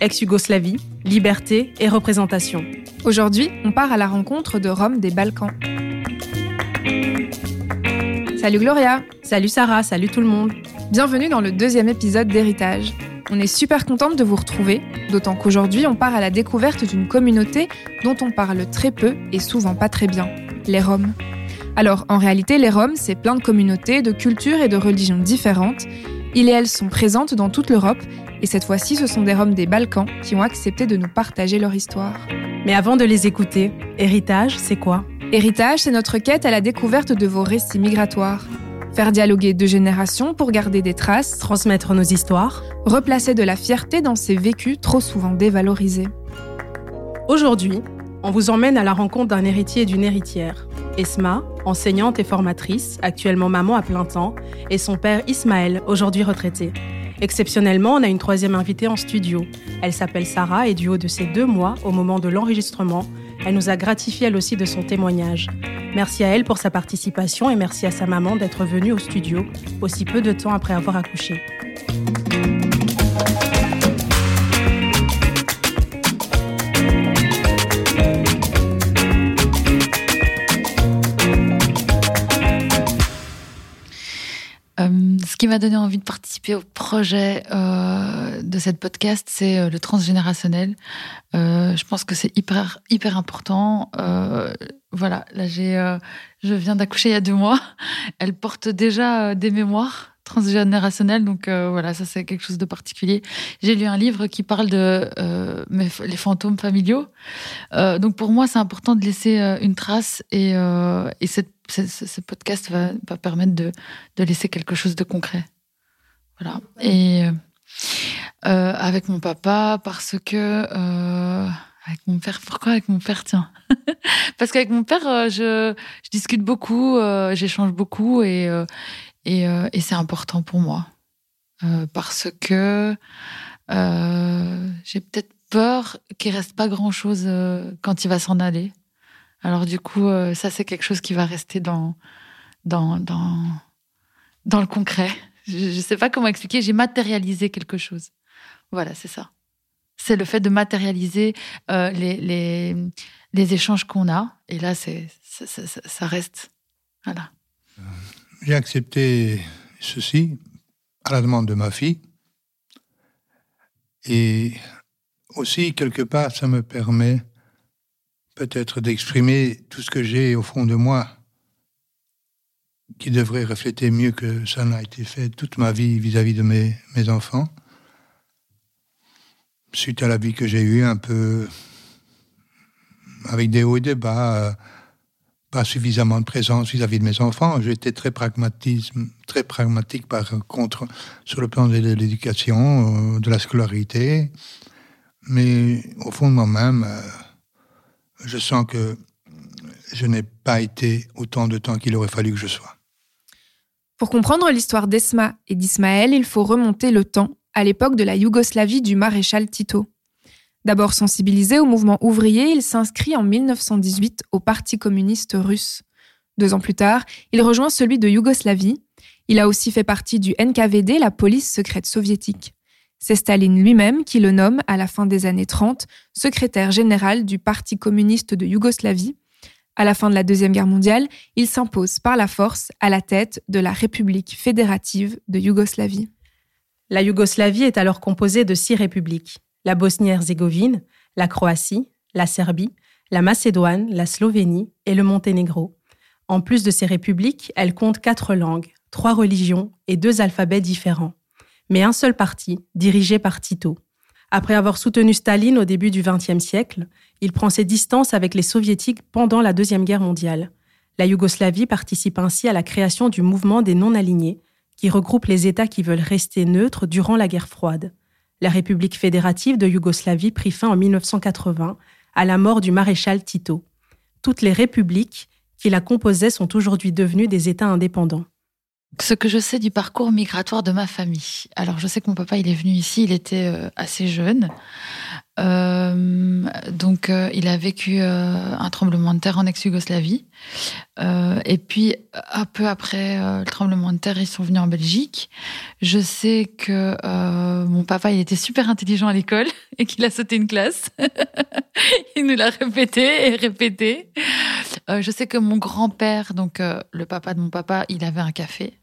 ex-Yougoslavie, liberté et représentation. Aujourd'hui, on part à la rencontre de Rome des Balkans. Salut Gloria Salut Sarah, salut tout le monde Bienvenue dans le deuxième épisode d'Héritage. On est super contente de vous retrouver, d'autant qu'aujourd'hui on part à la découverte d'une communauté dont on parle très peu et souvent pas très bien, les Roms. Alors en réalité les Roms, c'est plein de communautés, de cultures et de religions différentes. Ils et elles sont présentes dans toute l'Europe et cette fois-ci ce sont des Roms des Balkans qui ont accepté de nous partager leur histoire. Mais avant de les écouter, Héritage, c'est quoi? Héritage, c'est notre quête à la découverte de vos récits migratoires. Faire dialoguer deux générations pour garder des traces, transmettre nos histoires, replacer de la fierté dans ces vécus trop souvent dévalorisés. Aujourd'hui, on vous emmène à la rencontre d'un héritier et d'une héritière. Esma, enseignante et formatrice, actuellement maman à plein temps, et son père Ismaël, aujourd'hui retraité. Exceptionnellement, on a une troisième invitée en studio. Elle s'appelle Sarah et du haut de ses deux mois, au moment de l'enregistrement, elle nous a gratifié elle aussi de son témoignage. Merci à elle pour sa participation et merci à sa maman d'être venue au studio aussi peu de temps après avoir accouché. Qui m'a donné envie de participer au projet euh, de cette podcast, c'est euh, le transgénérationnel. je pense que c'est hyper hyper important. voilà, là j'ai, je viens d'accoucher il y a deux mois. Elle porte déjà des mémoires transgénérationnelles, donc voilà, ça c'est quelque chose de particulier. J'ai lu un livre qui parle de les fantômes familiaux. donc pour moi, c'est important de laisser une trace et, et cette ce, podcast va, permettre de, laisser quelque chose de concret. Voilà. Et euh, euh, avec mon papa, parce que euh, avec mon père, pourquoi avec mon père Tiens, parce qu'avec mon père, je, discute beaucoup, j'échange beaucoup et et, et c'est important pour moi parce que j'ai peut-être peur qu'il reste pas grand chose quand il va s'en aller. Alors du coup, euh, ça c'est quelque chose qui va rester dans dans dans dans le concret. Je ne sais pas comment expliquer. J'ai matérialisé quelque chose. Voilà, c'est ça. C'est le fait de matérialiser euh, les, les, les échanges qu'on a. Et là, c'est ça, ça, reste. Voilà. J'ai accepté ceci à la demande de ma fille. Et aussi, quelque part, ça me permet peut-être d'exprimer tout ce que j'ai au fond de moi, qui devrait refléter mieux que ça n'a été fait toute ma vie vis-à-vis de mes, mes enfants. Suite à la vie que j'ai eue, un peu avec des hauts et des bas, pas suffisamment de présence vis-à-vis de mes enfants. J'étais très pragmatisme, très pragmatique par contre sur le plan de l'éducation, euh, de la scolarité, mais au fond de moi-même. Euh, je sens que je n'ai pas été autant de temps qu'il aurait fallu que je sois. Pour comprendre l'histoire d'Esma et d'Ismaël, il faut remonter le temps à l'époque de la Yougoslavie du maréchal Tito. D'abord sensibilisé au mouvement ouvrier, il s'inscrit en 1918 au Parti communiste russe. Deux ans plus tard, il rejoint celui de Yougoslavie. Il a aussi fait partie du NKVD, la police secrète soviétique. C'est Staline lui-même qui le nomme, à la fin des années 30, secrétaire général du Parti communiste de Yougoslavie. À la fin de la Deuxième Guerre mondiale, il s'impose par la force à la tête de la République fédérative de Yougoslavie. La Yougoslavie est alors composée de six républiques la Bosnie-Herzégovine, la Croatie, la Serbie, la Macédoine, la Slovénie et le Monténégro. En plus de ces républiques, elle compte quatre langues, trois religions et deux alphabets différents mais un seul parti, dirigé par Tito. Après avoir soutenu Staline au début du XXe siècle, il prend ses distances avec les soviétiques pendant la Deuxième Guerre mondiale. La Yougoslavie participe ainsi à la création du mouvement des non-alignés, qui regroupe les États qui veulent rester neutres durant la guerre froide. La République fédérative de Yougoslavie prit fin en 1980, à la mort du maréchal Tito. Toutes les républiques qui la composaient sont aujourd'hui devenues des États indépendants. Ce que je sais du parcours migratoire de ma famille. Alors, je sais que mon papa, il est venu ici, il était euh, assez jeune. Euh, donc, euh, il a vécu euh, un tremblement de terre en ex-Yougoslavie. et puis, un peu après le tremblement de terre, ils sont venus en Belgique. Je sais que mon papa, il était super intelligent à l'école et qu'il a sauté une classe. il nous l'a répété et répété. je sais que mon grand-père, donc le papa de mon papa, il avait un café.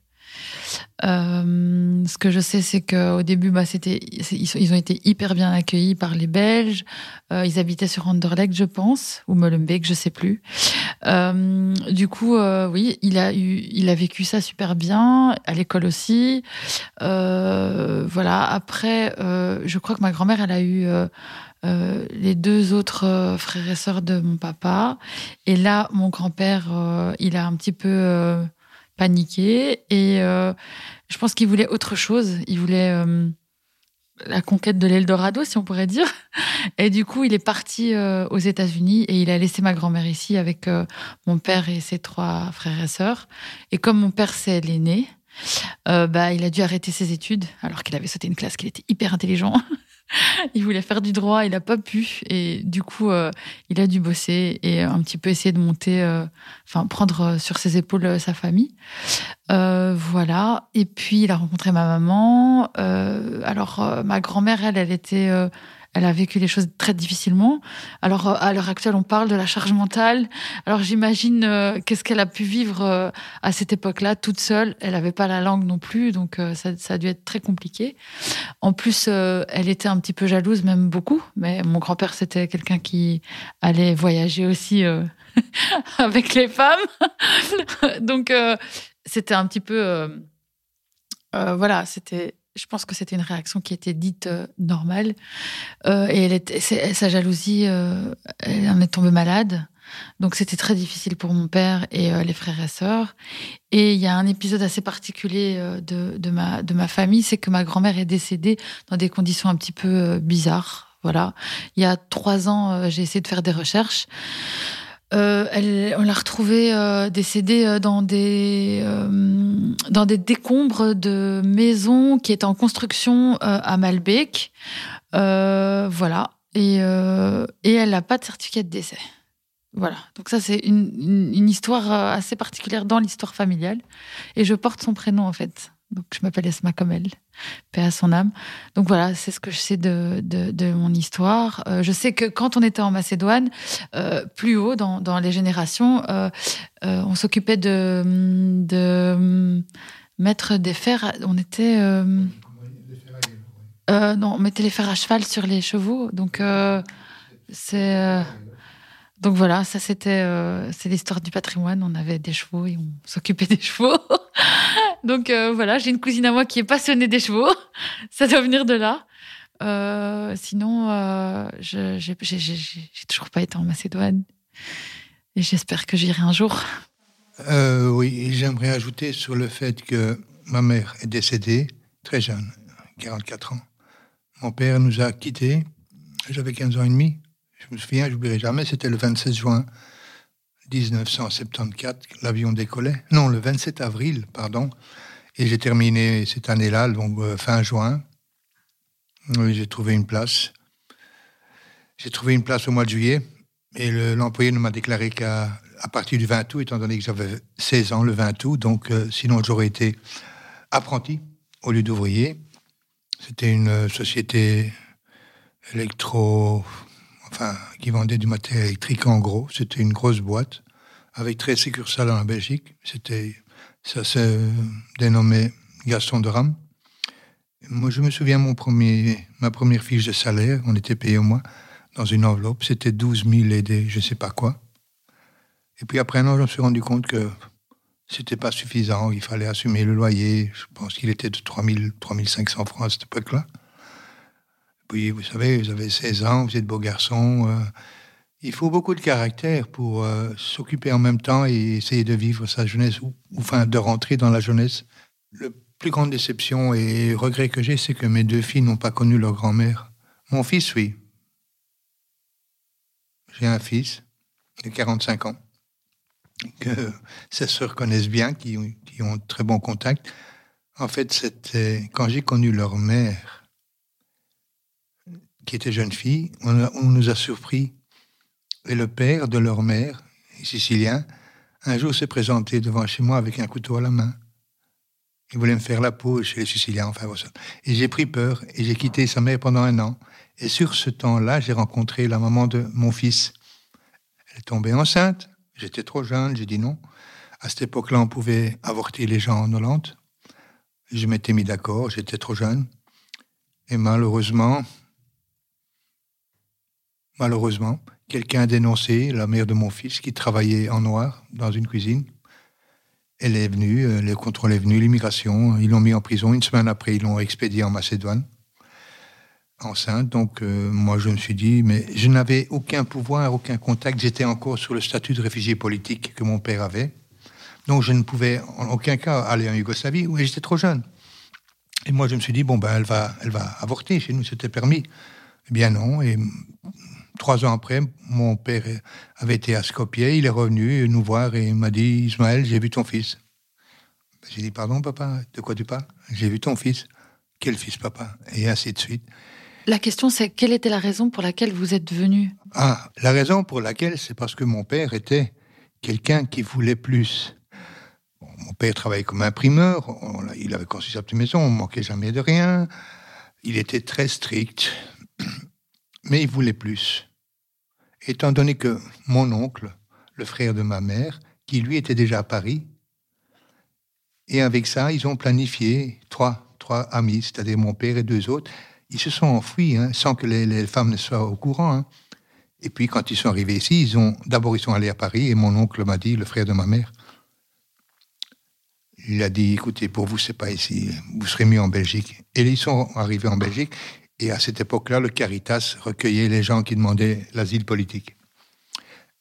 Euh, ce que je sais, c'est qu'au début, bah, c'était, ils, ont été hyper bien accueillis par les Belges. Euh, ils habitaient sur Anderlecht, je pense, ou Molenbeek, je sais plus. Euh, du coup, oui, il a eu, il a vécu ça super bien à l'école aussi. Voilà. Après, je crois que ma grand-mère, elle a eu les deux autres frères et sœurs de mon papa. Et là, mon grand-père, il a un petit peu paniqué et euh, je pense qu'il voulait autre chose. Il voulait euh, la conquête de l'Eldorado, si on pourrait dire. Et du coup, il est parti euh, aux États-Unis et il a laissé ma grand-mère ici avec mon père et ses trois frères et sœurs. Et comme mon père, c'est l'aîné, bah, il a dû arrêter ses études alors qu'il avait sauté une classe, qu'il était hyper intelligent. il voulait faire du droit, il n'a pas pu. Et du coup, euh, il a dû bosser et un petit peu essayer de monter, euh, enfin, prendre euh, sur ses épaules sa famille. voilà. Et puis, il a rencontré ma maman. alors, ma grand-mère, elle, elle était elle a vécu les choses très difficilement. Alors, euh, à l'heure actuelle, on parle de la charge mentale. Alors, j'imagine euh, qu'est-ce qu'elle a pu vivre euh, à cette époque-là, toute seule? Elle n'avait pas la langue non plus, donc ça, ça, a dû être très compliqué. En plus, elle était un petit peu jalouse, même beaucoup. Mais mon grand-père, c'était quelqu'un qui allait voyager aussi avec les femmes. donc, c'était un petit peu... voilà, c'était je pense que c'était une réaction qui était dite euh, normale. Euh, et sa jalousie, euh, elle en est tombée malade. Donc c'était très difficile pour mon père et les frères et sœurs. Et il y a un épisode assez particulier de, de, ma, de ma famille, c'est que ma grand-mère est décédée dans des conditions un petit peu bizarres. Voilà. Il y a trois ans, j'ai essayé de faire des recherches. Euh, elle, on l'a retrouvée euh, décédée euh, dans des dans des décombres de maisons qui étaient en construction à Malbec, voilà. Et, et elle n'a pas de certificat de décès. Voilà. Donc ça c'est une, une histoire assez particulière dans l'histoire familiale. Et je porte son prénom en fait. Donc, je m'appelle Esma comme elle, paix à son âme. Donc voilà, c'est ce que je sais de, de, mon histoire. Euh, je sais que quand on était en Macédoine, euh, plus haut dans, dans les générations, euh, on s'occupait de, de mettre des fers. On était. non, on mettait les fers à cheval sur les chevaux. Donc, c'est. Donc voilà, ça c'était c'est l'histoire du patrimoine. On avait des chevaux et on s'occupait des chevaux. Donc euh, voilà, j'ai une cousine à moi qui est passionnée des chevaux. Ça doit venir de là. Euh, sinon, euh, je j'ai toujours pas été en Macédoine. Et j'espère que j'irai un jour. oui, j'aimerais ajouter sur le fait que ma mère est décédée très jeune, 44 ans. Mon père nous a quittés, j'avais 15 ans et demi. Je me souviens, je n'oublierai jamais, c'était le 26 juin 1974, l'avion décollait. Non, le 27 avril, pardon. Et j'ai terminé cette année-là, donc euh, fin juin. J'ai trouvé une place. J'ai trouvé une place au mois de juillet. Et l'employé ne m'a déclaré qu'à à partir du 20 août, étant donné que j'avais 16 ans le 20 août. Donc, euh, sinon, j'aurais été apprenti au lieu d'ouvrier. C'était une euh, société électro enfin, qui vendait du matériel électrique en gros. C'était une grosse boîte avec 13 succursales en Belgique. C'était, ça s'est dénommé Gaston de Rame. Moi, je me souviens mon premier, ma première fiche de salaire, on était payé au mois dans une enveloppe, c'était 12 000 et des je sais pas quoi. Et puis après un an, je me suis rendu compte que c'était pas suffisant, il fallait assumer le loyer. Je pense qu'il était de 3 000, 3 500 francs à cette époque-là. Puis, vous savez, vous avez 16 ans, vous êtes beau garçon. Euh, il faut beaucoup de caractère pour euh, s'occuper en même temps et essayer de vivre sa jeunesse, ou, enfin de rentrer dans la jeunesse. La plus grande déception et regret que j'ai, c'est que mes deux filles n'ont pas connu leur grand-mère. Mon fils, oui. J'ai un fils de 45 ans, que ses sœurs connaissent bien, qui, qui ont très bon contact. En fait, c'était quand j'ai connu leur mère, qui était jeune fille, on, nous a surpris. Et le père de leur mère, sicilien, un jour s'est présenté devant chez moi avec un couteau à la main. Il voulait me faire la peau chez les Siciliens, enfin. Et j'ai pris peur et j'ai quitté sa mère pendant un an. Et sur ce temps-là, j'ai rencontré la maman de mon fils. Elle est tombée enceinte. J'étais trop jeune, j'ai dit non. À cette époque-là, on pouvait avorter les gens en Hollande. Je m'étais mis d'accord, j'étais trop jeune. Et malheureusement, malheureusement, quelqu'un a dénoncé la mère de mon fils qui travaillait en noir dans une cuisine. Elle est venue, euh, le contrôle est venu, l'immigration, ils l'ont mis en prison. Une semaine après, ils l'ont expédié en Macédoine, enceinte. Donc, euh, moi, je me suis dit, mais je n'avais aucun pouvoir, aucun contact. J'étais encore sur le statut de réfugié politique que mon père avait. Donc, je ne pouvais en aucun cas aller en Yougoslavie, où j'étais trop jeune. Et moi, je me suis dit, bon, ben, elle va, elle va avorter. Chez nous, c'était permis. Eh bien, non. Et trois ans après, mon père avait été à Skopje, il est revenu nous voir et il m'a dit Ismaël, j'ai vu ton fils. J'ai dit Pardon, papa, de quoi tu parles? J'ai vu ton fils. Quel fils, papa? Et ainsi de suite. La question, c'est quelle était la raison pour laquelle vous êtes venu? Ah, la raison pour laquelle, c'est parce que mon père était quelqu'un qui voulait plus. mon père travaillait comme imprimeur, il avait construit sa petite maison, on ne manquait jamais de rien. Il était très strict, mais il voulait plus étant donné que mon oncle, le frère de ma mère, qui lui était déjà à Paris, et avec ça, ils ont planifié trois, trois amis, c'est-à-dire mon père et deux autres. Ils se sont enfuis hein, sans que les, femmes ne soient au courant. Hein. Et puis quand ils sont arrivés ici, ils ont d'abord ils sont allés à Paris et mon oncle m'a dit, le frère de ma mère, il a dit écoutez pour vous c'est pas ici, vous serez mis en Belgique. Et ils sont arrivés en Belgique et à cette époque-là, le Caritas recueillait les gens qui demandaient l'asile politique.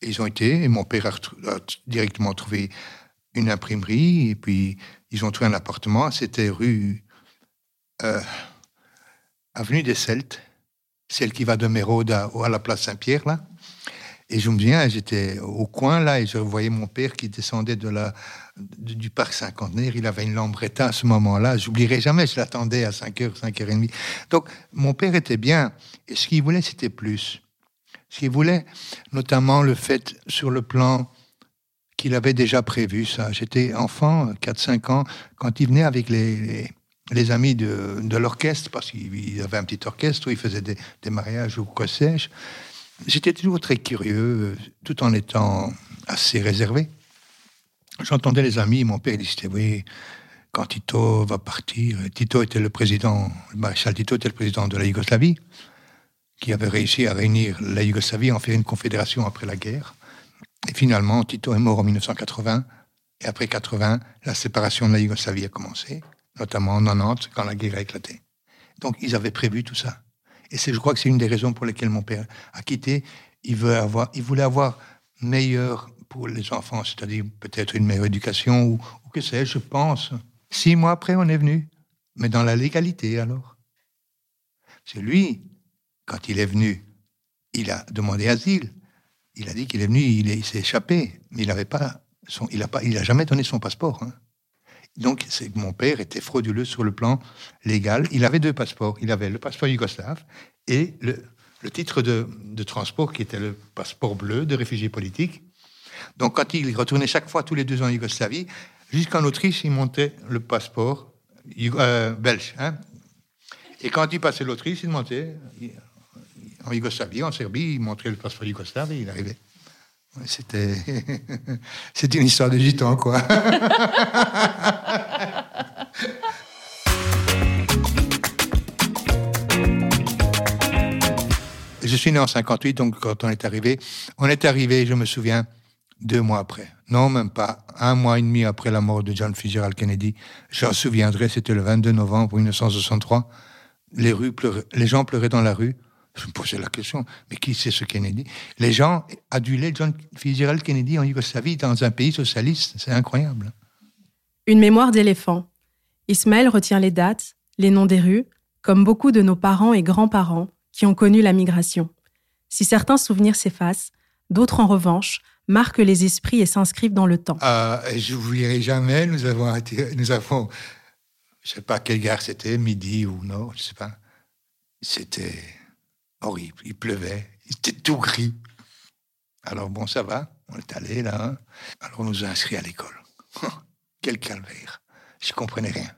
ils ont été, et mon père a, directement trouvé une imprimerie, et puis ils ont trouvé un appartement. C'était rue euh, Avenue des Celtes, celle qui va de Mérode à, à la place Saint-Pierre, là. Et je me souviens, j'étais au coin là et je voyais mon père qui descendait de la, du parc cinquantenaire. Il avait une lambretta à ce moment-là. J'oublierai jamais, je l'attendais à 5h, 5h30. Donc, mon père était bien. Et ce qu'il voulait, c'était plus. Ce qu'il voulait, notamment le fait sur le plan qu'il avait déjà prévu ça. J'étais enfant, 4-5 ans, quand il venait avec les, les, amis de, de l'orchestre, parce qu'il avait un petit orchestre où il faisait des, des mariages ou quoi sais-je. J'étais toujours très curieux, tout en étant assez réservé. J'entendais les amis, mon père disait, oui, quand Tito va partir, Tito était le président, le maréchal Tito était le président de la Yougoslavie, qui avait réussi à réunir la Yougoslavie, en faire une confédération après la guerre. Et finalement, Tito est mort en 1980, et après 80, la séparation de la Yougoslavie a commencé, notamment en 90, quand la guerre a éclaté. Donc, ils avaient prévu tout ça. Et je crois que c'est une des raisons pour lesquelles mon père a quitté. Il, veut avoir, il voulait avoir meilleur pour les enfants, c'est-à-dire peut-être une meilleure éducation ou, que sais-je, je pense. Six mois après, on est venu, mais dans la légalité alors. C'est lui, quand il est venu, il a demandé asile. Il a dit qu'il est venu, il s'est échappé, mais il n'avait il a jamais donné son passeport. Hein. Donc, mon père était frauduleux sur le plan légal. Il avait deux passeports. Il avait le passeport yougoslave et le, titre de, transport qui était le passeport bleu de réfugié politique. Donc, quand il retournait chaque fois, tous les deux ans en Yougoslavie, jusqu'en Autriche, il montait le passeport euh, belge. Hein. Et quand il passait l'Autriche, il montait en Yougoslavie, en Serbie, il montrait le passeport yougoslave et il arrivait. C'était, c'est une histoire de gitan, quoi. je suis né en 58, donc quand on est arrivé, on est arrivé, je me souviens, deux mois après. Non, même pas. Un mois et demi après la mort de John Fitzgerald Kennedy. J'en souviendrai, c'était le 22 novembre 1963. Les, rues les gens pleuraient dans la rue. Je me posais la question, mais qui c'est ce Kennedy? Les gens adulaient John Fitzgerald Kennedy en Yougoslavie, dans un pays socialiste. C'est incroyable. Une mémoire d'éléphant. Ismaël retient les dates, les noms des rues, comme beaucoup de nos parents et grands-parents qui ont connu la migration. Si certains souvenirs s'effacent, d'autres en revanche marquent les esprits et s'inscrivent dans le temps. Euh, je n'oublierai jamais, nous avons, nous avons, je ne sais pas quelle gare c'était, midi ou non, je ne sais pas. C'était horrible. Il pleuvait, il était tout gris. Alors bon, ça va, on est allé là. Hein. Alors on nous a inscrits à l'école. Quel calvaire. Je comprenais rien.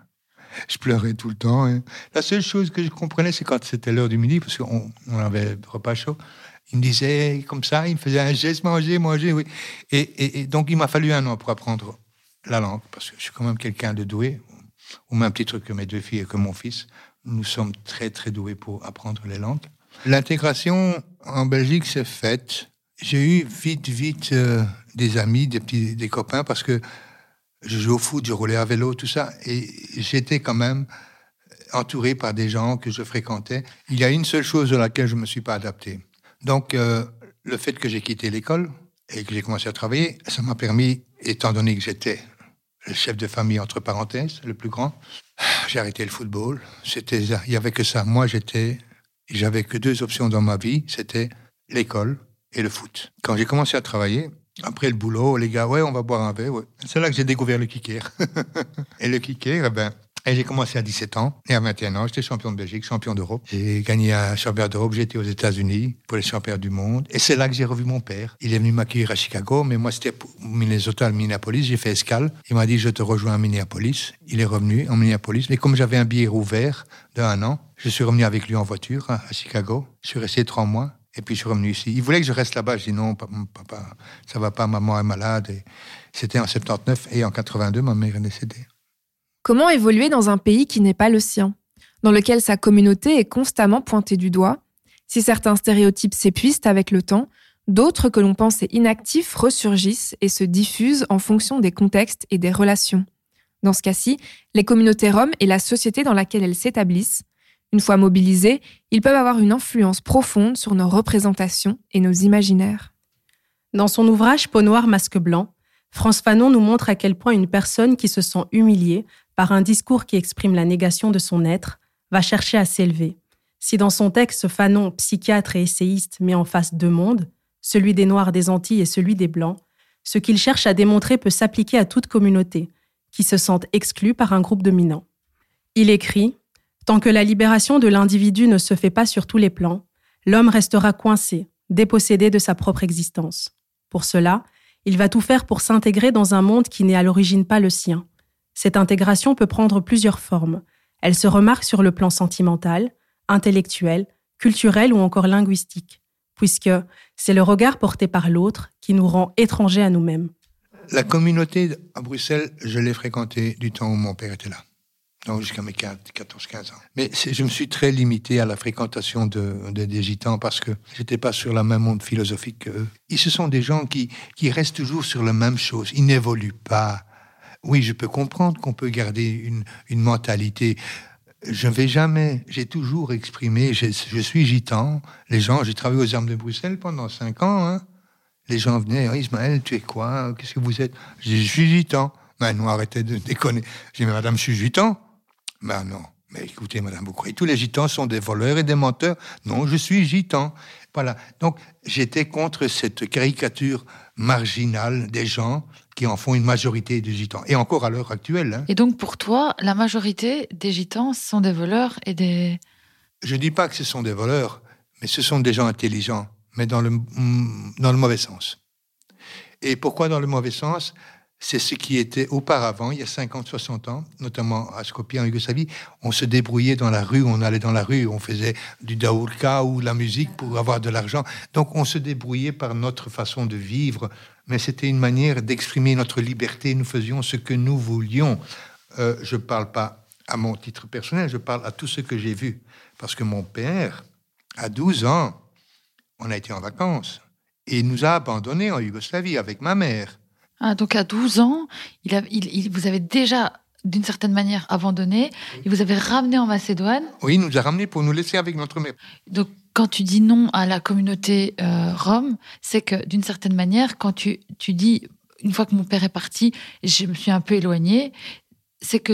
Je pleurais tout le temps. Hein. La seule chose que je comprenais, c'est quand c'était l'heure du midi, parce qu'on on avait repas chaud. Il me disait comme ça, il me faisait un geste, manger, manger, oui. Et, et donc il m'a fallu un an pour apprendre la langue, parce que je suis quand même quelqu'un de doué, au même titre que mes deux filles et que mon fils. Nous sommes très, très doués pour apprendre les langues. L'intégration en Belgique s'est faite. J'ai eu vite, vite euh, des amis, des copains, parce que je jouais au foot, je roulais à vélo, tout ça, et j'étais quand même entouré par des gens que je fréquentais. Il y a une seule chose à laquelle je ne me suis pas adapté. Donc, euh, le fait que j'ai quitté l'école et que j'ai commencé à travailler, ça m'a permis, étant donné que j'étais le chef de famille entre parenthèses, le plus grand, j'ai arrêté le football. C'était, il y avait que ça. Moi, j'étais, j'avais que deux options dans ma vie, c'était l'école et le foot. Quand j'ai commencé à travailler, après le boulot, les gars, ouais, on va boire un verre. Ouais. C'est là que j'ai découvert le kicker. et le kicker, eh ben, et j'ai commencé à 17 ans. Et à 21 ans, j'étais champion de Belgique, champion d'Europe. J'ai gagné un championnat d'Europe. J'étais aux États-Unis pour les championnats du monde. Et c'est là que j'ai revu mon père. Il est venu m'accueillir à Chicago, mais moi, c'était pour Minnesota, Minneapolis. J'ai fait escale. Il m'a dit, je te rejoins à Minneapolis. Il est revenu en Minneapolis. Mais comme j'avais un billet ouvert d'un an, je suis revenu avec lui en voiture à Chicago. Je suis resté trois mois. Et puis je suis revenu ici. Il voulait que je reste là-bas. Je dis non, papa, ça va pas, maman est malade. C'était en 79 et en 82, ma mère est décédée. Comment évoluer dans un pays qui n'est pas le sien, dans lequel sa communauté est constamment pointée du doigt? Si certains stéréotypes s'épuisent avec le temps, d'autres que l'on pensait inactifs ressurgissent et se diffusent en fonction des contextes et des relations. Dans ce cas-ci, les communautés roms et la société dans laquelle elles s'établissent, une fois mobilisées, ils peuvent avoir une influence profonde sur nos représentations et nos imaginaires. Dans son ouvrage Peau noire, masque blanc, France Fanon nous montre à quel point une personne qui se sent humiliée par un discours qui exprime la négation de son être, va chercher à s'élever. Si dans son texte Fanon, psychiatre et essayiste, met en face deux mondes, celui des Noirs des Antilles et celui des Blancs, ce qu'il cherche à démontrer peut s'appliquer à toute communauté, qui se sente exclue par un groupe dominant. Il écrit Tant que la libération de l'individu ne se fait pas sur tous les plans, l'homme restera coincé, dépossédé de sa propre existence. Pour cela, il va tout faire pour s'intégrer dans un monde qui n'est à l'origine pas le sien, cette intégration peut prendre plusieurs formes. Elle se remarque sur le plan sentimental, intellectuel, culturel ou encore linguistique, puisque c'est le regard porté par l'autre qui nous rend étrangers à nous-mêmes. La communauté à Bruxelles, je l'ai fréquentée du temps où mon père était là, jusqu'à mes 14-15 ans. Mais je me suis très limité à la fréquentation de, des gitans parce que j'étais pas sur la même monde philosophique qu'eux. Ce sont des gens qui, qui restent toujours sur la même chose, ils n'évoluent pas. Oui, je peux comprendre qu'on peut garder une, une mentalité. Je ne vais jamais, j'ai toujours exprimé, je, suis gitan. Les gens, j'ai travaillé aux armes de Bruxelles pendant cinq ans. Hein. Les gens venaient, Ismaël, tu es quoi? Qu'est-ce que vous êtes Je je suis gitan. Ben non, arrêtez de déconner. J'ai dit, madame, je suis gitan. Ben non. Mais écoutez, madame, vous croyez tous les gitans sont des voleurs et des menteurs Non, je suis gitan. Voilà. Donc, j'étais contre cette caricature marginale des gens qui en font une majorité des gitans. Et encore à l'heure actuelle. Hein. Et donc pour toi, la majorité des gitans sont des voleurs et des... Je ne dis pas que ce sont des voleurs, mais ce sont des gens intelligents, mais dans le, dans le mauvais sens. Et pourquoi dans le mauvais sens? C'est ce qui était auparavant, il y a 50, 60 ans, notamment à Skopje en Yougoslavie, on se débrouillait dans la rue, on allait dans la rue, on faisait du daoulka ou de la musique pour avoir de l'argent. Donc on se débrouillait par notre façon de vivre, mais c'était une manière d'exprimer notre liberté, nous faisions ce que nous voulions. Euh, je ne parle pas à mon titre personnel, je parle à tout ce que j'ai vu. Parce que mon père, à 12 ans, on a été en vacances, et il nous a abandonnés en Yougoslavie avec ma mère. Ah, donc à 12 ans, il, il, vous avez déjà d'une certaine manière abandonné et vous avez ramené en Macédoine. Oui, il nous a ramené pour nous laisser avec notre mère. Donc quand tu dis non à la communauté euh, rome, c'est que d'une certaine manière, quand tu, tu dis une fois que mon père est parti, je me suis un peu éloignée, c'est que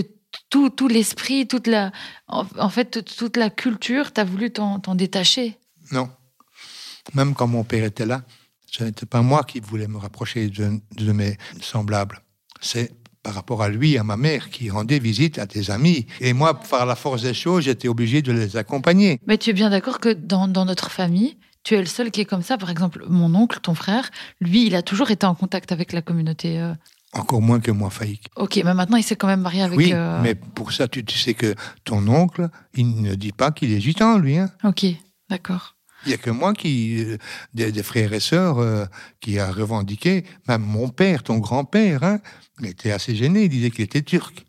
tout, tout l'esprit, toute la, en, fait, toute la culture, tu as voulu t'en détacher. Non. Même quand mon père était là, ce n'était pas moi qui voulais me rapprocher de, mes semblables. C'est par rapport à lui, à ma mère, qui rendait visite à des amis. Et moi, par la force des choses, j'étais obligé de les accompagner. Mais tu es bien d'accord que dans, dans notre famille, tu es le seul qui est comme ça. Par exemple, mon oncle, ton frère, lui, il a toujours été en contact avec la communauté. euh. Encore moins que moi, Faïk. Ok, mais maintenant, il s'est quand même marié avec. oui, euh, mais pour ça, tu, tu sais que ton oncle, il ne dit pas qu'il est gitan, lui. Hein. Ok, d'accord. Il n'y a que moi qui, euh, des, des frères et sœurs, euh, qui a revendiqué. Même mon père, ton grand-père, hein, était assez gêné. Il disait qu'il était turc.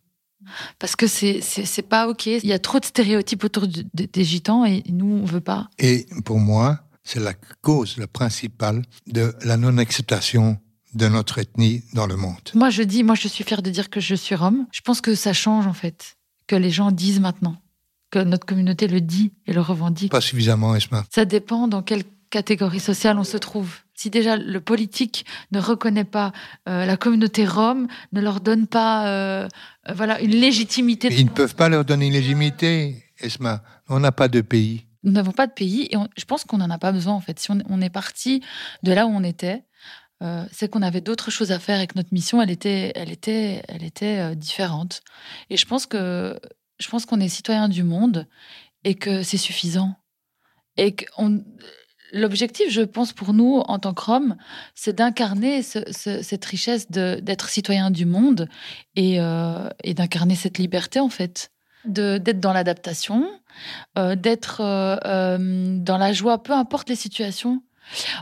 Parce que c'est c'est pas ok. Il y a trop de stéréotypes autour de- des gitans et nous, on veut pas. Et pour moi, c'est la cause la principale de la non-acceptation de notre ethnie dans le monde. Moi, je dis, moi, je suis fière de dire que je suis rome. Je pense que ça change en fait, que les gens disent maintenant, que notre communauté le dit et le revendique. Pas suffisamment, Esma. Ça dépend dans quelle catégorie sociale on se trouve. Si déjà le politique ne reconnaît pas euh, la communauté rome, ne leur donne pas euh, euh, voilà une légitimité. Ils ne peuvent pas leur donner une légitimité, Esma. On n'a pas de pays. Nous n'avons pas de pays et on- je pense qu'on n'en a pas besoin en fait. Si on, on est parti de là où on était, euh, c'est qu'on avait d'autres choses à faire et que notre mission, elle était, elle était, elle était euh, différente. Et je pense que je pense qu'on est citoyen du monde et que c'est suffisant. Et que l'objectif, je pense pour nous en tant que Roms, c'est d'incarner ce- ce- cette richesse d'être citoyen du monde et, euh, et d'incarner cette liberté en fait, d'être dans l'adaptation, euh, d'être euh, dans la joie, peu importe les situations.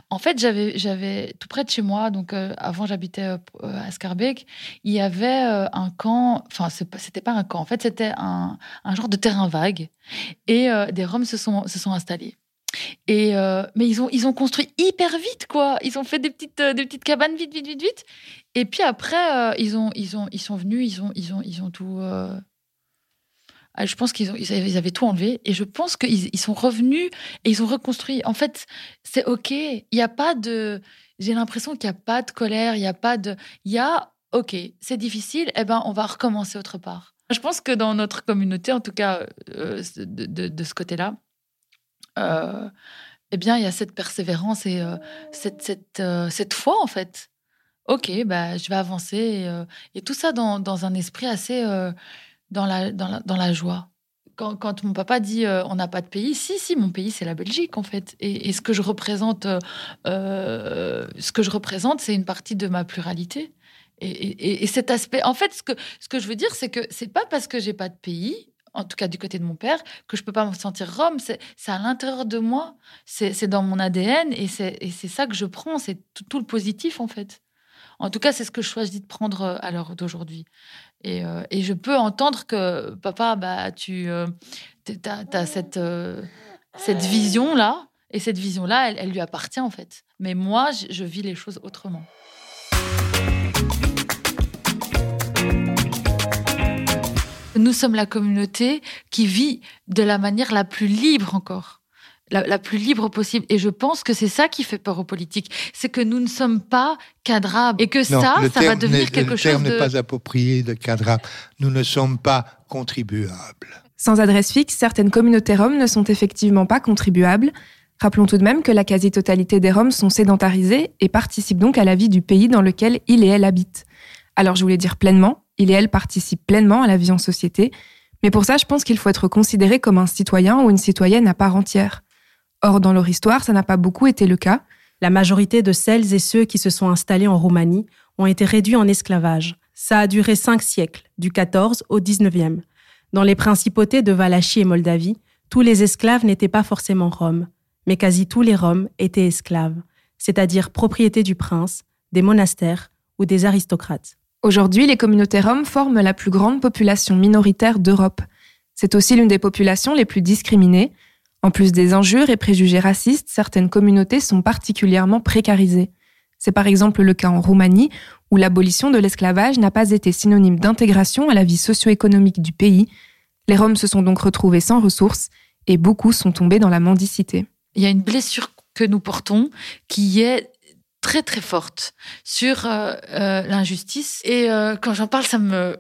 En fait, j'avais, tout près de chez moi, donc euh, avant j'habitais euh, à Scarbeck, il y avait euh, un camp, enfin c'était pas un camp, en fait c'était un, un genre de terrain vague, et euh, des Roms se sont, se sont installés. Et euh, mais ils ont ils ont construit hyper vite quoi. Ils ont fait des petites euh, des petites cabanes vite vite vite vite. Et puis après euh, ils ont ils ont ils sont venus ils ont ils ont ils ont tout. Ah, Je pense qu'ils ils avaient, tout enlevé et je pense qu'ils ils sont revenus et ils ont reconstruit. En fait, c'est ok. Il n'y a pas de. J'ai l'impression qu'il n'y a pas de colère. Il n'y a pas de. Il y a ok. C'est difficile. Eh ben, on va recommencer autre part. Je pense que dans notre communauté, en tout cas euh, de, de- ce côté-là, euh, eh bien, il y a cette persévérance et euh, cette cette cette foi en fait. Ok, bah, je vais avancer et, et tout ça dans, dans un esprit assez dans la, dans la, dans la joie. Quand, quand mon papa dit euh, on n'a pas de pays, si, si, mon pays, c'est la Belgique, en fait. Et, ce que je représente, euh, euh, ce que je représente, c'est une partie de ma pluralité. Et, et- et cet aspect, en fait, ce que, ce que je veux dire, c'est que c'est pas parce que j'ai pas de pays, en tout cas du côté de mon père, que je peux pas me sentir Rome. C'est à l'intérieur de moi, c'est dans mon ADN, et c'est ça que je prends, c'est tout le positif, en fait. En tout cas, c'est ce que je choisis de prendre euh, à l'heure d'aujourd'hui. Et, euh, et je peux entendre que, papa, bah, tu as, cette, euh, cette vision-là, et cette vision-là, elle, elle lui appartient en fait. Mais moi, je vis les choses autrement. Nous sommes la communauté qui vit de la manière la plus libre encore. La, la plus libre possible. Et je pense que c'est ça qui fait peur aux politiques. C'est que nous ne sommes pas cadrables. Et que Non, ça, le ça va terme devenir quelque le chose terme de... n'est pas approprié de cadrable. Nous ne sommes pas contribuables. Sans adresse fixe, certaines communautés roms ne sont effectivement pas contribuables. Rappelons tout de même que la quasi-totalité des Roms sont sédentarisés et participent donc à la vie du pays dans lequel ils et elles habitent. Alors je voulais dire pleinement, ils et elles participent pleinement à la vie en société, mais pour ça je pense qu'il faut être considéré comme un citoyen ou une citoyenne à part entière. Or dans leur histoire, ça n'a pas beaucoup été le cas. La majorité de celles et ceux qui se sont installés en Roumanie ont été réduits en esclavage. Ça a duré cinq siècles, du 14 au 19e. Dans les principautés de Valachie et Moldavie, tous les esclaves n'étaient pas forcément roms, mais quasi tous les roms étaient esclaves, c'est-à-dire propriété du prince, des monastères ou des aristocrates. Aujourd'hui, les communautés roms forment la plus grande population minoritaire d'Europe. C'est aussi l'une des populations les plus discriminées. En plus des injures et préjugés racistes, certaines communautés sont particulièrement précarisées. C'est par exemple le cas en Roumanie, où l'abolition de l'esclavage n'a pas été synonyme d'intégration à la vie socio-économique du pays. Les Roms se sont donc retrouvés sans ressources et beaucoup sont tombés dans la mendicité. Il y a une blessure que nous portons qui est très très forte sur euh, euh, l'injustice. Et euh, quand j'en parle, ça me...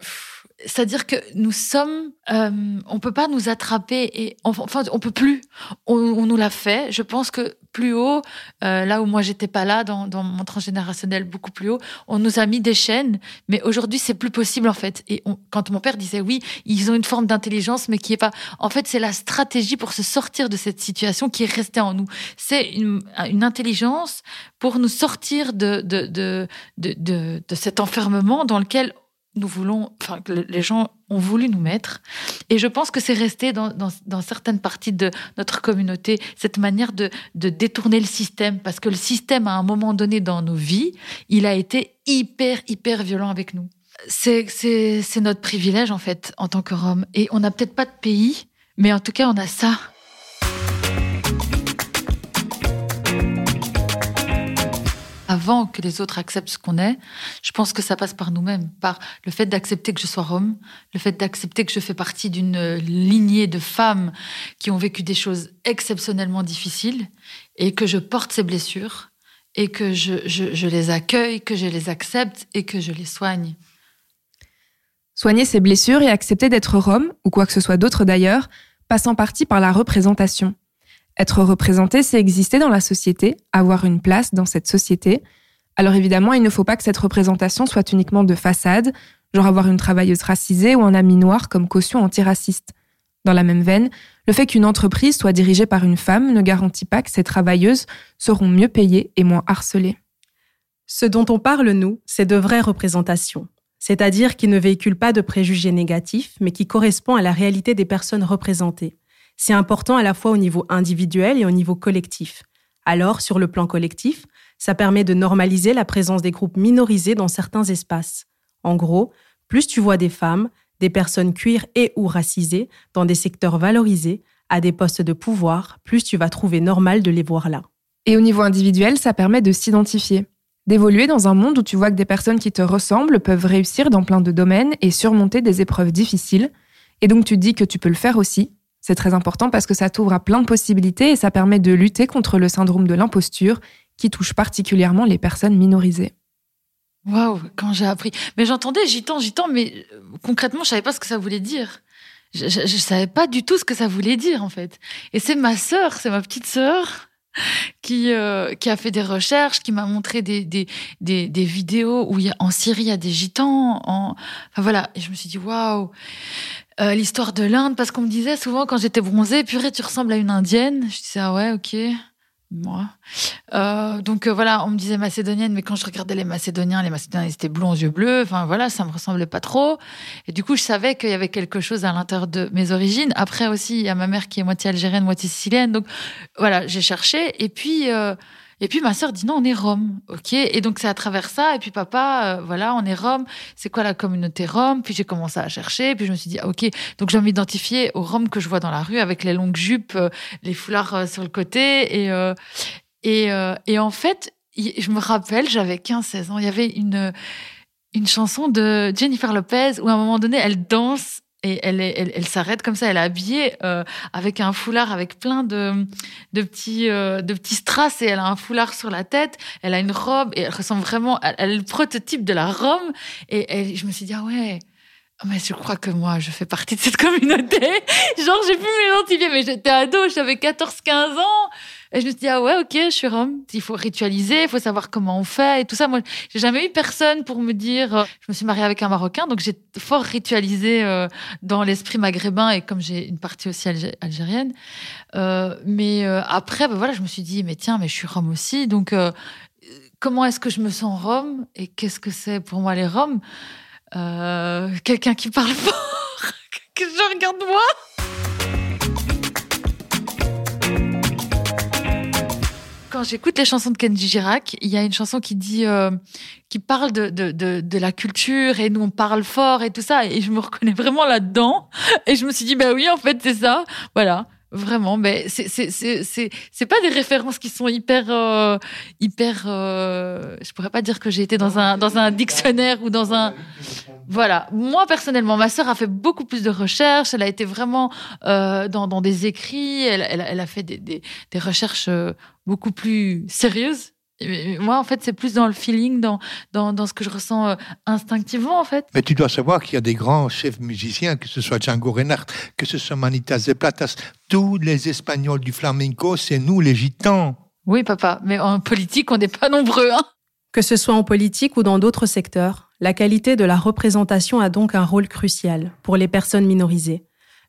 C'est-à-dire que nous sommes, euh, on peut pas nous attraper et enfin on peut plus. On, nous l'a fait. Je pense que plus haut, euh, là où moi j'étais pas là, dans, dans, mon transgénérationnel beaucoup plus haut. On nous a mis des chaînes, mais aujourd'hui c'est plus possible en fait. Et quand mon père disait oui, ils ont une forme d'intelligence, mais qui est pas. En fait, c'est la stratégie pour se sortir de cette situation qui est restée en nous. C'est une, une intelligence pour nous sortir de, de, de, de, de cet enfermement dans lequel nous voulons, enfin, les gens ont voulu nous mettre. Et je pense que c'est resté dans, dans, certaines parties de notre communauté, cette manière de, de détourner le système, parce que le système, à un moment donné dans nos vies, il a été hyper, hyper violent avec nous. C'est notre privilège, en fait, en tant que Rome. Et on n'a peut-être pas de pays, mais en tout cas, on a ça. Avant que les autres acceptent ce qu'on est, je pense que ça passe par nous-mêmes, par le fait d'accepter que je sois Rome, le fait d'accepter que je fais partie d'une lignée de femmes qui ont vécu des choses exceptionnellement difficiles et que je porte ces blessures et que je, les accueille, que je les accepte et que je les soigne. Soigner ces blessures et accepter d'être Rome, ou quoi que ce soit d'autre d'ailleurs, passe en partie par la représentation. Être représenté, c'est exister dans la société, avoir une place dans cette société. Alors évidemment, il ne faut pas que cette représentation soit uniquement de façade, genre avoir une travailleuse racisée ou un ami noir comme caution antiraciste. Dans la même veine, le fait qu'une entreprise soit dirigée par une femme ne garantit pas que ces travailleuses seront mieux payées et moins harcelées. Ce dont on parle, nous, c'est de vraies représentations, c'est-à-dire qui ne véhiculent pas de préjugés négatifs, mais qui correspondent à la réalité des personnes représentées. C'est important à la fois au niveau individuel et au niveau collectif. Alors, sur le plan collectif, ça permet de normaliser la présence des groupes minorisés dans certains espaces. En gros, plus tu vois des femmes, des personnes cuir et ou racisées dans des secteurs valorisés, à des postes de pouvoir, plus tu vas trouver normal de les voir là. Et au niveau individuel, ça permet de s'identifier, d'évoluer dans un monde où tu vois que des personnes qui te ressemblent peuvent réussir dans plein de domaines et surmonter des épreuves difficiles. Et donc tu dis que tu peux le faire aussi, c'est très important parce que ça t'ouvre à plein de possibilités et ça permet de lutter contre le syndrome de l'imposture qui touche particulièrement les personnes minorisées. Waouh, quand j'ai appris. Mais j'entendais gitan, gitan, mais euh, concrètement, je savais pas ce que ça voulait dire. Je, je, savais pas du tout ce que ça voulait dire, en fait. Et c'est ma sœur, c'est ma petite sœur, qui euh, qui a fait des recherches, qui m'a montré des, des, des, des, vidéos où il y a, en Syrie il y a des gitans. En... Enfin voilà, et je me suis dit waouh. Euh, l'histoire de l'Inde, parce qu'on me disait souvent quand j'étais bronzée, purée, tu ressembles à une indienne. Je disais, ah ouais, ok, moi. Euh, donc euh, voilà, on me disait macédonienne, mais quand je regardais les Macédoniens, les Macédoniens, ils étaient blonds aux yeux bleus. Enfin voilà, ça me ressemblait pas trop. Et du coup, je savais qu'il y avait quelque chose à l'intérieur de mes origines. Après aussi, il y a ma mère qui est moitié algérienne, moitié sicilienne. Donc voilà, j'ai cherché. Et puis... Euh, et puis ma sœur dit non, on est Rome, ok? Et donc c'est à travers ça. Et puis papa, euh, voilà, on est Rome. C'est quoi la communauté Rome? Puis j'ai commencé à chercher. Puis je me suis dit ah, ok. Donc je vais m'identifier aux Roms que je vois dans la rue avec les longues jupes, euh, les foulards euh, sur le côté. Et et, et en fait, je me rappelle, j'avais 15-16 ans. Il y avait une une chanson de Jennifer Lopez où à un moment donné elle danse et elle, elle, elle s'arrête comme ça. Elle est habillée euh, avec un foulard avec plein de, de petits, euh, de petits strass et elle a un foulard sur la tête. Elle a une robe et elle ressemble vraiment. Elle, est le prototype de la Rome. Et, je me suis dit ah ouais. Ah, mais je crois que moi, je fais partie de cette communauté. Genre, j'ai pu m'identifier, mais j'étais ado, j'avais 14-15 ans. Et je me suis dit, ah ouais, ok, je suis rome. Il faut ritualiser, il faut savoir comment on fait et tout ça. Moi, j'ai jamais eu personne pour me dire, euh, je me suis mariée avec un Marocain, donc j'ai fort ritualisé euh, dans l'esprit maghrébin et comme j'ai une partie aussi algérienne. Euh, mais après, ben voilà, je me suis dit, mais tiens, mais je suis rome aussi. Donc, comment est-ce que je me sens rome et qu'est-ce que c'est pour moi les roms? Quelqu'un qui parle fort, que je regarde moi? Quand j'écoute les chansons de Kenji Girac, il y a une chanson qui dit, euh, qui parle de, de, de, de, la culture et nous on parle fort et tout ça. Et je me reconnais vraiment là-dedans. Et je me suis dit, bah oui, en fait, c'est ça. Voilà. Vraiment, mais c'est c'est c'est c'est c'est pas des références qui sont hyper euh, hyper. Euh, je pourrais pas dire que j'ai été dans un dans un dictionnaire ou dans un. Voilà. Moi personnellement, ma sœur a fait beaucoup plus de recherches. Elle a été vraiment euh, dans dans des écrits. Elle elle, elle a fait des des, des recherches euh, beaucoup plus sérieuses moi, en fait, c'est plus dans le feeling, dans, dans, dans ce que je ressens euh, instinctivement, en fait. Mais tu dois savoir qu'il y a des grands chefs musiciens, que ce soit Django Reinhardt, que ce soit Manitas de Platas, tous les Espagnols du flamenco, c'est nous, les Gitans. Oui, papa, mais en politique, on n'est pas nombreux. Hein que ce soit en politique ou dans d'autres secteurs, la qualité de la représentation a donc un rôle crucial pour les personnes minorisées.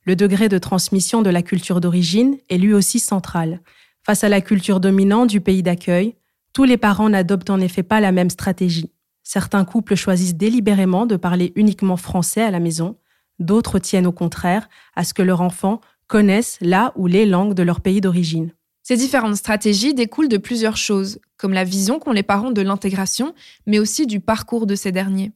Le degré de transmission de la culture d'origine est lui aussi central. Face à la culture dominante du pays d'accueil, tous les parents n'adoptent en effet pas la même stratégie. Certains couples choisissent délibérément de parler uniquement français à la maison, d'autres tiennent au contraire à ce que leur enfant connaisse la ou les langues de leur pays d'origine. Ces différentes stratégies découlent de plusieurs choses, comme la vision qu'ont les parents de l'intégration, mais aussi du parcours de ces derniers.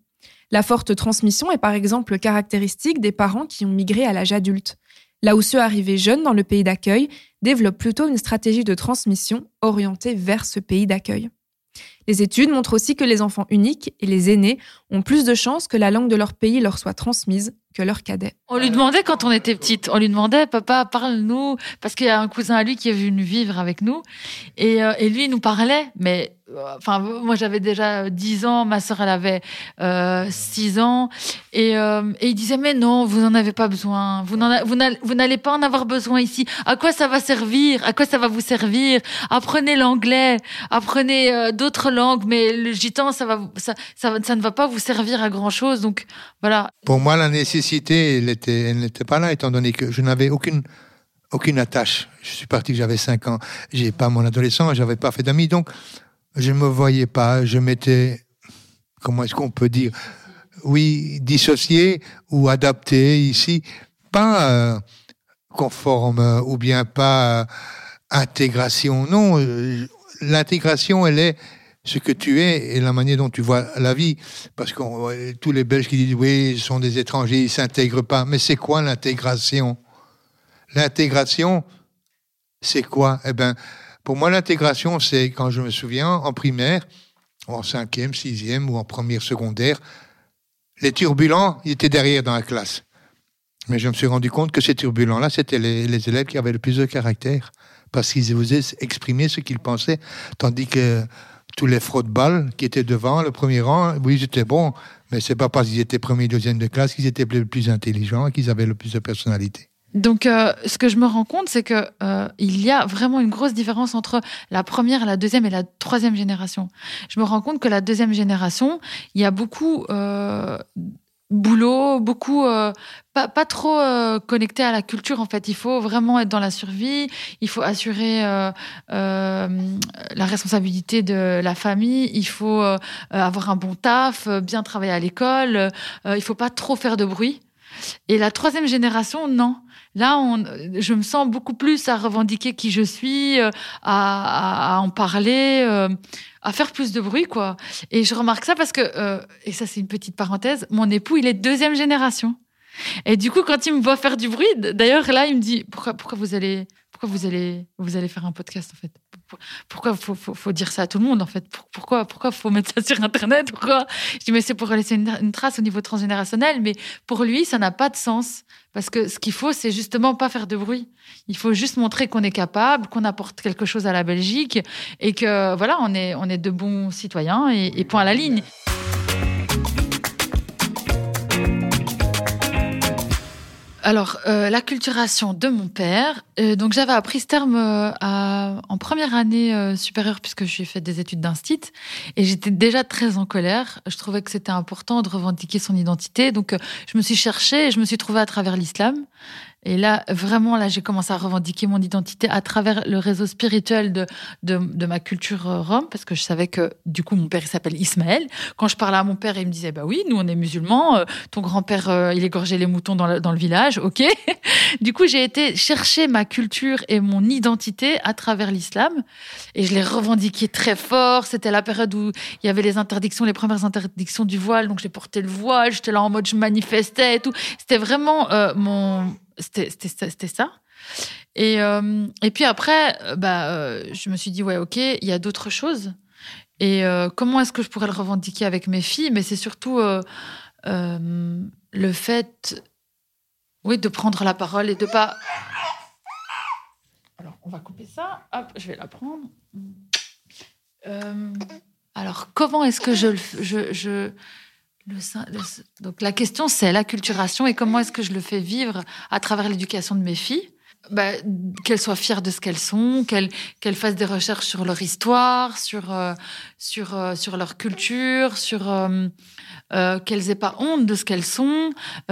La forte transmission est par exemple caractéristique des parents qui ont migré à l'âge adulte, là où ceux arrivés jeunes dans le pays d'accueil développent plutôt une stratégie de transmission orientée vers ce pays d'accueil. Les études montrent aussi que les enfants uniques et les aînés ont plus de chances que la langue de leur pays leur soit transmise que leur cadet. On lui demandait quand on était petite, on lui demandait, papa, parle-nous, parce qu'il y a un cousin à lui qui est venu vivre avec nous, et, euh, et lui il nous parlait, mais enfin moi j'avais déjà 10 ans, ma sœur elle avait euh, 6 ans et, euh, et il disait mais non, vous n'en avez pas besoin, vous n'allez pas en avoir besoin ici. À quoi ça va servir? À quoi ça va vous servir? Apprenez l'anglais, apprenez euh, d'autres langues, mais le gitan ça ne va pas vous servir à grand chose. Donc voilà. Pour moi la nécessité elle était elle n'était pas là étant donné que je n'avais aucune aucune attache. Je suis parti, j'avais 5 ans. J'ai pas mon adolescent, j'avais pas fait d'amis donc je ne me voyais pas, je m'étais, comment est-ce qu'on peut dire, oui, dissocié ou adapté ici, pas euh, conforme ou bien pas euh, intégration. Non, euh, l'intégration, elle est ce que tu es et la manière dont tu vois la vie. Parce que tous les Belges qui disent oui, ils sont des étrangers, ils s'intègrent pas. Mais c'est quoi l'intégration? L'intégration, c'est quoi? Eh ben, pour moi, l'intégration, c'est quand je me souviens, en primaire, en cinquième, sixième ou en première secondaire, les turbulents, ils étaient derrière dans la classe. Mais je me suis rendu compte que ces turbulents-là, c'était les, élèves qui avaient le plus de caractère, parce qu'ils osaient exprimer ce qu'ils pensaient, tandis que tous les fraudes-balles qui étaient devant, le premier rang, oui, ils étaient bons, mais c'est pas parce qu'ils étaient premier, deuxième de classe qu'ils étaient le plus intelligents qu'ils avaient le plus de personnalité. Donc, euh, ce que je me rends compte, c'est que euh, il y a vraiment une grosse différence entre la première, la deuxième et la troisième génération. Je me rends compte que la deuxième génération, il y a beaucoup euh, boulot, beaucoup euh, pas, pas trop euh, connecté à la culture. En fait, il faut vraiment être dans la survie. Il faut assurer la responsabilité de la famille. Il faut avoir un bon taf, bien travailler à l'école. il faut pas trop faire de bruit. Et la troisième génération, non. Là, je me sens beaucoup plus à revendiquer qui je suis, euh, à, à, en parler, euh, à faire plus de bruit, quoi. Et je remarque ça parce que, euh, et ça c'est une petite parenthèse, mon époux, il est deuxième génération. Et du coup, quand il me voit faire du bruit, d'ailleurs là, il me dit pourquoi, pourquoi vous allez, pourquoi vous allez, vous allez faire un podcast en fait? Pourquoi faut, faut, dire ça à tout le monde en fait? Pourquoi, pourquoi faut mettre ça sur Internet? Pourquoi? Je dis mais c'est pour laisser une, trace au niveau transgénérationnel, mais pour lui, ça n'a pas de sens parce que ce qu'il faut, c'est justement pas faire de bruit. Il faut juste montrer qu'on est capable, qu'on apporte quelque chose à la Belgique et que voilà, on est, on est de bons citoyens et, et point à la ligne. Alors, euh, l'acculturation de mon père. Euh, donc, j'avais appris ce terme euh, en première année supérieure puisque suis fait des études d'instit et j'étais déjà très en colère. Je trouvais que c'était important de revendiquer son identité. Donc, je me suis cherchée et je me suis trouvée à travers l'islam. Et là, vraiment, là, j'ai commencé à revendiquer mon identité à travers le réseau spirituel de, de, ma culture euh, rome, parce que je savais que, du coup, mon père, il s'appelle Ismaël. Quand je parlais à mon père, il me disait, bah oui, nous, on est musulmans, euh, ton grand-père, euh, il égorgeait les moutons dans le, dans le village, ok. du coup, j'ai été chercher ma culture et mon identité à travers l'islam, et je l'ai revendiqué très fort. C'était la période où il y avait les interdictions, les premières interdictions du voile, donc j'ai porté le voile, j'étais là en mode, je manifestais et tout. C'était vraiment mon c'était ça. Et, euh, et puis après, euh, bah, euh, je me suis dit, ouais, ok, il y a d'autres choses. Et comment est-ce que je pourrais le revendiquer avec mes filles? Mais c'est surtout le fait, oui, de prendre la parole et de pas. Alors, on va couper ça. Hop, je vais la prendre. alors, comment est-ce que je, je, je donc la question c'est l'acculturation et comment est-ce que je le fais vivre à travers l'éducation de mes filles. bah, qu'elles soient fières de ce qu'elles sont, qu'elles qu'elles fassent des recherches sur leur histoire, sur euh, sur euh, sur leur culture, sur euh, qu'elles aient pas honte de ce qu'elles sont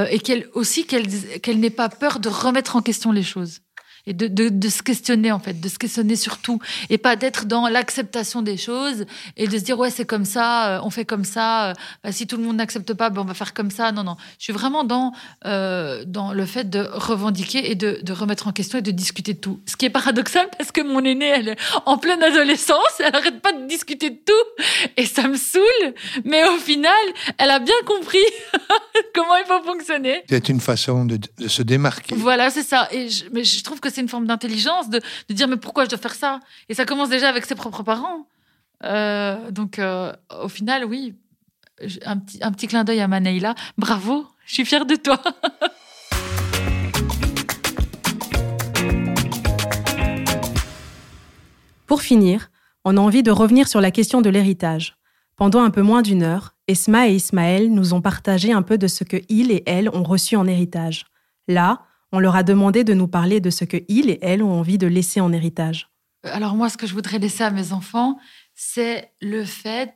et qu'elles aussi qu'elles qu'elles n'aient pas peur de remettre en question les choses et de, de, de, se questionner en fait, de se questionner sur tout et pas d'être dans l'acceptation des choses et de se dire ouais c'est comme ça, euh, on fait comme ça, euh, bah, si tout le monde n'accepte pas, ben, on va faire comme ça. Non non, je suis vraiment dans euh, dans le fait de revendiquer et de, de, remettre en question et de discuter de tout. Ce qui est paradoxal parce que mon aînée elle est en pleine adolescence, elle arrête pas de discuter de tout et ça me saoule, mais au final elle a bien compris comment il faut fonctionner. C'est une façon de, de se démarquer. Voilà c'est ça et je, mais je trouve que c'est une forme d'intelligence de, de, dire mais pourquoi je dois faire ça? Et ça commence déjà avec ses propres parents. Euh, donc euh, au final, oui, un petit, un petit clin d'œil à Maneila. Bravo, je suis fière de toi. Pour finir, on a envie de revenir sur la question de l'héritage. Pendant un peu moins d'une heure, Esma et Ismaël nous ont partagé un peu de ce que ils et elles ont reçu en héritage. Là, on leur a demandé de nous parler de ce que ils et elles ont envie de laisser en héritage. Alors moi, ce que je voudrais laisser à mes enfants, c'est le fait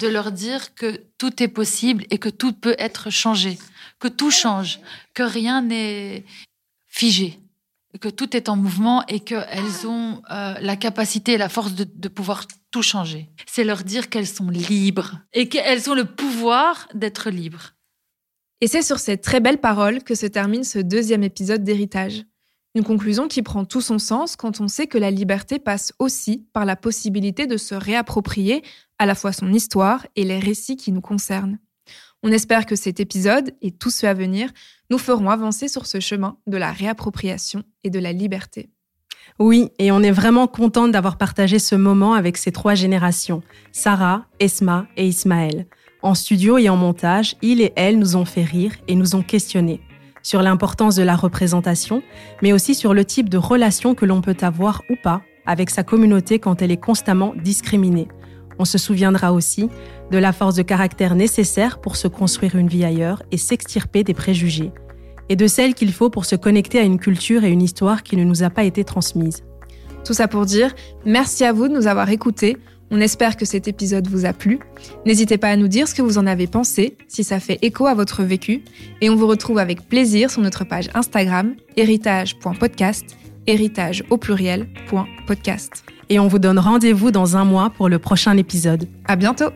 de leur dire que tout est possible et que tout peut être changé, que tout change, que rien n'est figé, que tout est en mouvement et qu'elles ont euh, la capacité et la force de, de pouvoir tout changer. C'est leur dire qu'elles sont libres et qu'elles ont le pouvoir d'être libres. Et c'est sur ces très belles paroles que se termine ce deuxième épisode d'Héritage. Une conclusion qui prend tout son sens quand on sait que la liberté passe aussi par la possibilité de se réapproprier à la fois son histoire et les récits qui nous concernent. On espère que cet épisode et tous ceux à venir nous feront avancer sur ce chemin de la réappropriation et de la liberté. Oui, et on est vraiment contente d'avoir partagé ce moment avec ces trois générations, Sarah, Esma et Ismaël. En studio et en montage, il et elle nous ont fait rire et nous ont questionnés sur l'importance de la représentation, mais aussi sur le type de relation que l'on peut avoir ou pas avec sa communauté quand elle est constamment discriminée. On se souviendra aussi de la force de caractère nécessaire pour se construire une vie ailleurs et s'extirper des préjugés, et de celle qu'il faut pour se connecter à une culture et une histoire qui ne nous a pas été transmise. Tout ça pour dire merci à vous de nous avoir écoutés. On espère que cet épisode vous a plu. N'hésitez pas à nous dire ce que vous en avez pensé, si ça fait écho à votre vécu, et on vous retrouve avec plaisir sur notre page Instagram héritage.podcast, héritage au pluriel.podcast. Et on vous donne rendez-vous dans un mois pour le prochain épisode. À bientôt!